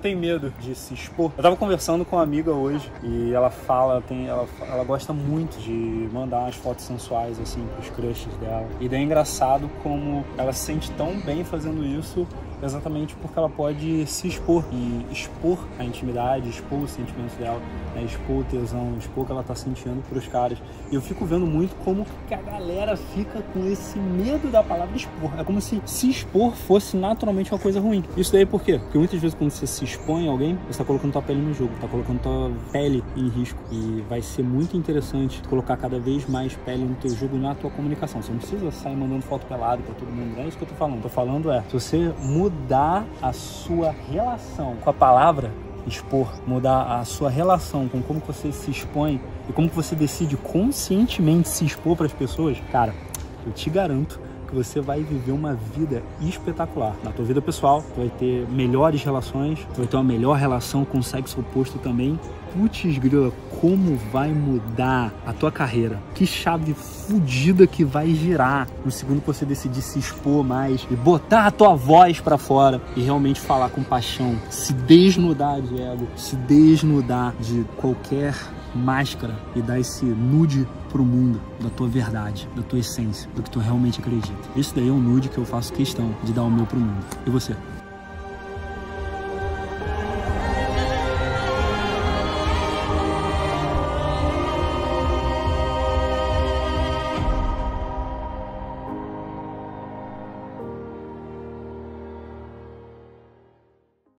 tem medo de se expor. Eu tava conversando com uma amiga hoje e ela fala, tem, ela, ela gosta muito de mandar umas fotos sensuais assim pros crushes dela. E daí é engraçado como ela se sente tão bem fazendo isso exatamente porque ela pode se expor e expor a intimidade, expor os sentimentos dela, né? expor o tesão, expor o que ela tá sentindo pros caras. E eu fico vendo muito como que a galera fica com esse medo da palavra expor. É como se se expor fosse naturalmente uma coisa ruim. Isso daí por quê? Porque muitas vezes quando você se expõe alguém, você tá colocando tua pele no jogo, tá colocando tua pele em risco. E vai ser muito interessante colocar cada vez mais pele no teu jogo na tua comunicação. Você não precisa sair mandando foto pelado pra todo mundo. Não é isso que eu tô falando. Tô falando é, se você muda mudar a sua relação com a palavra expor, mudar a sua relação com como você se expõe e como você decide conscientemente se expor para as pessoas, cara, eu te garanto você vai viver uma vida espetacular. Na tua vida pessoal, tu vai ter melhores relações, tu vai ter uma melhor relação com o sexo oposto também. Putz, grila, como vai mudar a tua carreira? Que chave fodida que vai girar no segundo que você decidir se expor mais e botar a tua voz para fora e realmente falar com paixão, se desnudar de ego, se desnudar de qualquer máscara e dar esse nude pro mundo da tua verdade, da tua essência, do que tu realmente acredita. Isso daí é um nude que eu faço questão de dar o meu pro mundo. E você?